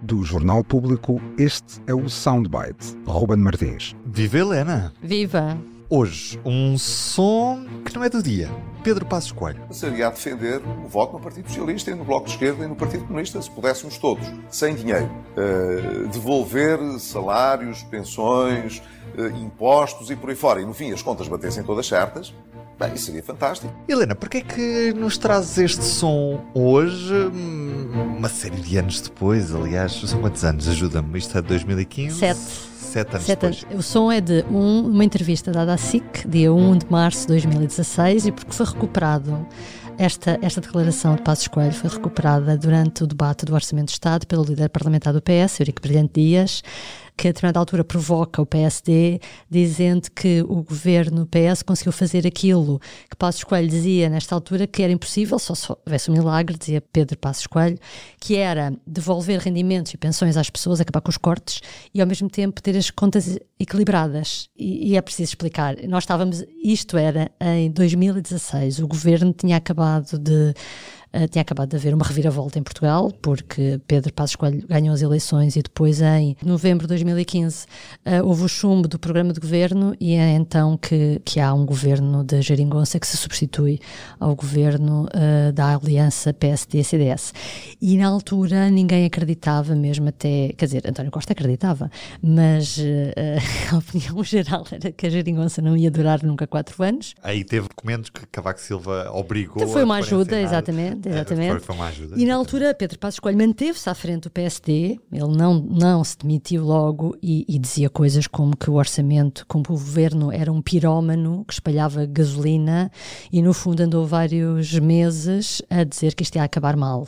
Do Jornal Público, este é o Soundbite. Ruben Martins. Viva Helena! Viva! Hoje, um som que não é do dia. Pedro Passos Coelho. Seria a defender o voto no Partido Socialista e no Bloco de Esquerda e no Partido Comunista, se pudéssemos todos, sem dinheiro, uh, devolver salários, pensões, uh, impostos e por aí fora. E no fim as contas batessem todas certas, Bem, isso seria fantástico. Helena, porquê é que nos trazes este som hoje, hum, uma série de anos depois, aliás, são quantos anos? Ajuda-me, isto é de 2015? Sete. Sete anos Sete depois. O som é de um, uma entrevista dada à SIC, dia 1 de março de 2016, e porque foi recuperado esta, esta declaração de Passos Coelho foi recuperada durante o debate do Orçamento de Estado pelo líder parlamentar do PS, Eurico Brilhante Dias, que a determinada altura provoca o PSD, dizendo que o governo PS conseguiu fazer aquilo que Passos Coelho dizia nesta altura que era impossível, só se houvesse um milagre, dizia Pedro Passos Coelho, que era devolver rendimentos e pensões às pessoas, acabar com os cortes e ao mesmo tempo ter as contas equilibradas. E, e é preciso explicar. Nós estávamos, isto era em 2016, o governo tinha acabado de Uh, tinha acabado de haver uma reviravolta em Portugal, porque Pedro Passos Coelho ganhou as eleições e depois, em novembro de 2015, uh, houve o chumbo do programa de governo e é então que, que há um governo de Jeringonça que se substitui ao governo uh, da aliança PSD-CDS. E na altura ninguém acreditava, mesmo até, quer dizer, António Costa acreditava, mas a opinião geral era que a Jeringonça não ia durar nunca quatro anos. Aí teve documentos que Cavaco Silva obrigou então foi uma ajuda, exatamente exatamente. Foi, foi uma ajuda. E na altura Pedro Passos Coelho manteve-se à frente do PSD, ele não, não se demitiu logo e, e, dizia coisas como que o orçamento, como o governo era um pirómano que espalhava gasolina e no fundo andou vários meses a dizer que isto ia acabar mal.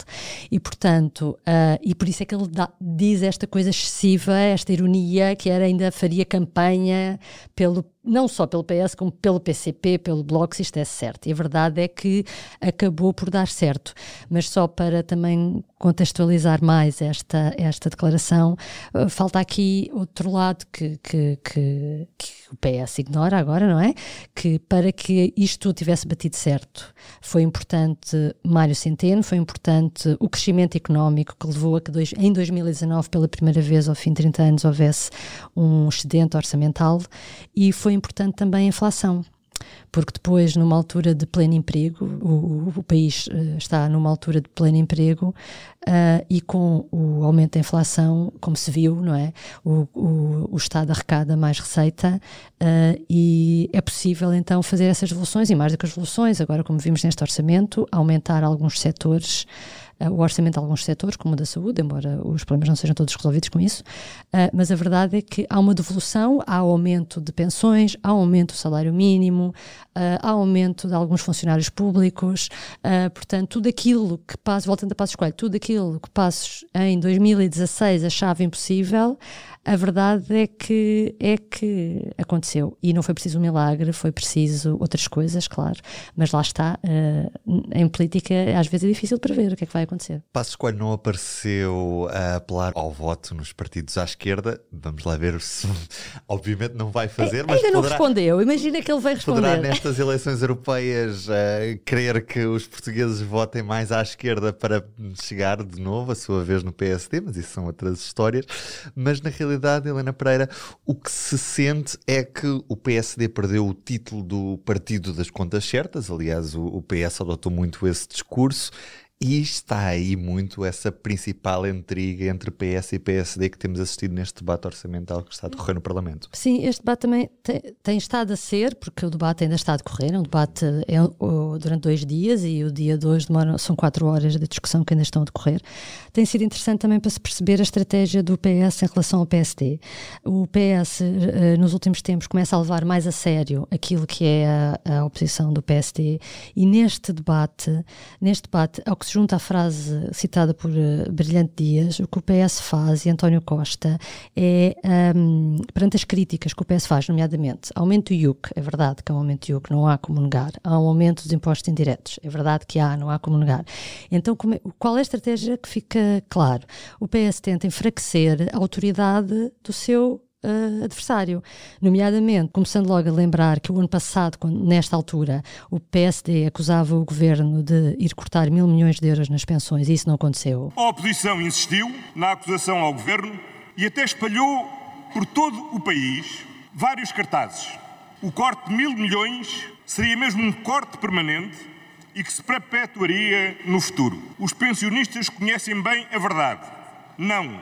E portanto, uh, e por isso é que ele dá, diz esta coisa excessiva, esta ironia, que era ainda faria campanha pelo não só pelo PS, como pelo PCP, pelo Bloco, se isto é certo. E a verdade é que acabou por dar certo. Mas só para também contextualizar mais esta, esta declaração, uh, falta aqui outro lado que, que, que, que, o PS ignora agora, não é? Que para que isto tivesse batido certo, foi importante Mário Centeno, foi importante o crescimento económico que levou a que dois, em 2019, pela primeira vez ao fim de 30 anos, houvesse um excedente orçamental e foi importante também a inflação porque depois, numa altura de pleno emprego, o, o país uh, está numa altura de pleno emprego uh, e com o aumento da inflação, como se viu, não é? O, o, o Estado arrecada mais receita uh, e é possível então fazer essas devoluções e mais do que as devoluções, agora, como vimos neste orçamento, aumentar alguns setores o orçamento de alguns setores, como o da saúde, embora os problemas não sejam todos resolvidos com isso, uh, mas a verdade é que há uma devolução, há aumento de pensões, há aumento do salário mínimo, uh, há aumento de alguns funcionários públicos, portanto, tudo aquilo que Passos, voltando a Passos Coelho, tudo aquilo que Passos em 2016 achava impossível, a verdade é que, é que aconteceu. E não foi preciso um milagre, foi preciso outras coisas, claro. Mas lá está, uh, em política às vezes é difícil prever o que é que vai acontecer. Passos Coelho não apareceu a apelar ao voto nos partidos à esquerda. Vamos lá ver se. Obviamente não vai fazer, é, mas. Ainda poderá, não respondeu. Imagina que ele vai responder. Poderá nestas eleições europeias uh, querer que os portugueses votem mais à esquerda para chegar de novo a sua vez no PSD, mas isso são outras histórias. Mas na realidade realidade, Helena Pereira, o que se sente é que o PSD perdeu o título do Partido das Contas Certas. Aliás, o, o PS adotou muito esse discurso e está aí muito essa principal intriga entre PS e PSD que temos assistido neste debate orçamental que está a decorrer no Parlamento. Sim, este debate também tem, tem estado a ser, porque o debate ainda está a decorrer, é um debate é, durante dois dias e o dia hoje demora, são quatro horas de discussão que ainda estão a decorrer. Tem sido interessante também para se perceber a estratégia do PS em relação ao PSD. O PS, eh, nos últimos tempos, começa a levar mais a sério aquilo que é a, a oposição do PSD e neste debate, neste debate, ao que se junta à frase citada por uh, Brilhante Dias, o que o PS faz e António Costa é, um, perante as críticas que o PS faz, nomeadamente, aumento do IUC, é verdade que há um aumento do IUC, não há como negar, há um aumento dos impostos indiretos, é verdade que há, não há como negar. Então, é, qual é a estratégia que fica claro? O PS tenta enfraquecer a autoridade do seu uh, adversário. Nomeadamente, começando logo a lembrar que o ano passado, quando, nesta altura, o PSD acusava o governo de ir cortar mil milhões de euros nas pensões e isso não aconteceu. A oposição insistiu na acusação ao governo e até espalhou por todo o país vários cartazes. O corte de mil milhões seria mesmo um corte permanente e que se perpetuaria no futuro. Os pensionistas conhecem bem a verdade. Não,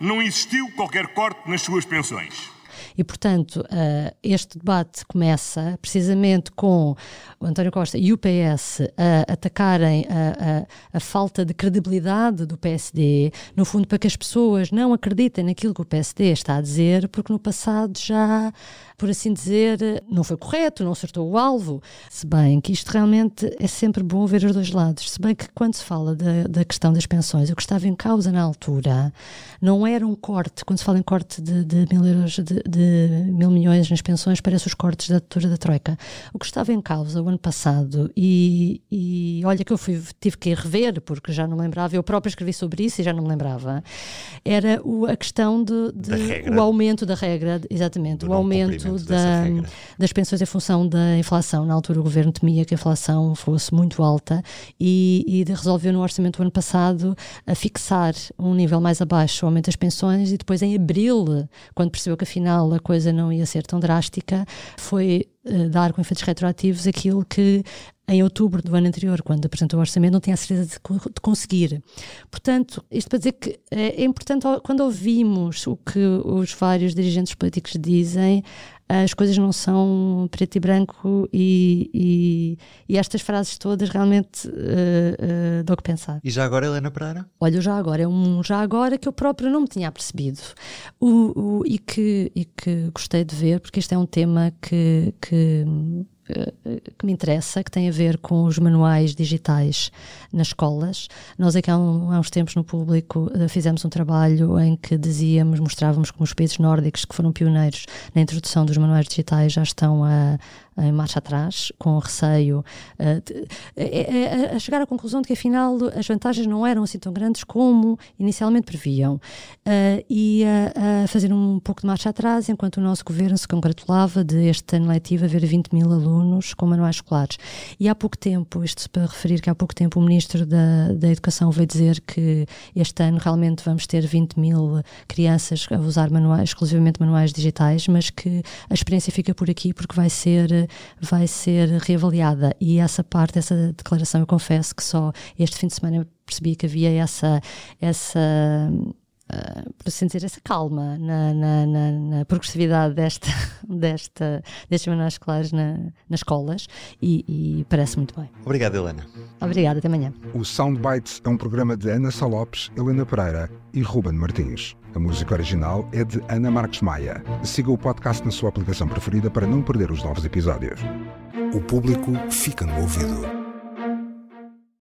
não existiu qualquer corte nas suas pensões. E, portanto, uh, este debate começa precisamente com o António Costa e o PS a atacarem a, a, a, falta de credibilidade do PSD, no fundo, para que as pessoas não acreditem naquilo que o PSD está a dizer, porque no passado já por assim dizer, não foi correto, não acertou o alvo. Se bem que isto realmente é sempre bom ver os dois lados. Se bem que quando se fala da, da questão das pensões, o que estava em causa na altura não era um corte, quando se fala em corte de, de mil euros, de, de, mil milhões nas pensões, parece os cortes da altura da Troika. O que estava em causa o ano passado, e, e olha que eu fui, tive que ir rever, porque já não lembrava, eu própria escrevi sobre isso e já não me lembrava, era o, a questão de, de o aumento da regra, exatamente, o aumento da, das pensões em função da inflação. Na altura, o governo temia que a inflação fosse muito alta e, e resolveu no orçamento do ano passado a fixar um nível mais abaixo o aumento das pensões e depois, em abril, quando percebeu que afinal a coisa não ia ser tão drástica, foi uh, dar com efeitos retroativos aquilo que em outubro do ano anterior, quando apresentou o orçamento, não tinha a certeza de, de conseguir. Portanto, isto para dizer que é, é importante, quando ouvimos o que os vários dirigentes políticos dizem, as coisas não são preto e branco e, e, e estas frases todas realmente uh, uh, dão que pensar. E já agora, Helena Pereira? Olha, já agora é um já agora que eu próprio não me tinha percebido o, o, e, que, e que gostei de ver, porque este é um tema que, que que me interessa, que tem a ver com os manuais digitais nas escolas. Nós aqui há, há uns tempos no público eh, fizemos um trabalho em que dizíamos, mostrávamos como os países nórdicos que foram pioneiros na introdução dos manuais digitais já estão a, em marcha atrás, com receio, uh, a chegar à conclusão de que afinal as vantagens não eram assim tão grandes como inicialmente previam, e a fazer um pouco de marcha atrás, enquanto o nosso governo se congratulava de este ano letivo haver 20 mil alunos com manuais escolares. E há pouco tempo, isto para referir que há pouco tempo o Ministro da, da Educação veio dizer que este ano realmente vamos ter 20 mil crianças a usar manuais, exclusivamente manuais digitais, mas que a experiência fica por aqui porque vai ser vai ser reavaliada. E essa parte, essa declaração, eu confesso que só este fim de semana percebi que havia essa. essa Uh, por assim dizer, essa calma na, na, na, na progressividade desta, desta, destes manuais escolares na, nas escolas e, e, parece muito bem. Obrigado, Helena. Obrigada, até amanhã. O Soundbites é um programa de Ana Salopes, Helena Pereira e Ruben Martins. A música original é de Ana Marques Maia. Siga o podcast na sua aplicação preferida para não perder os novos episódios. O público fica no ouvido.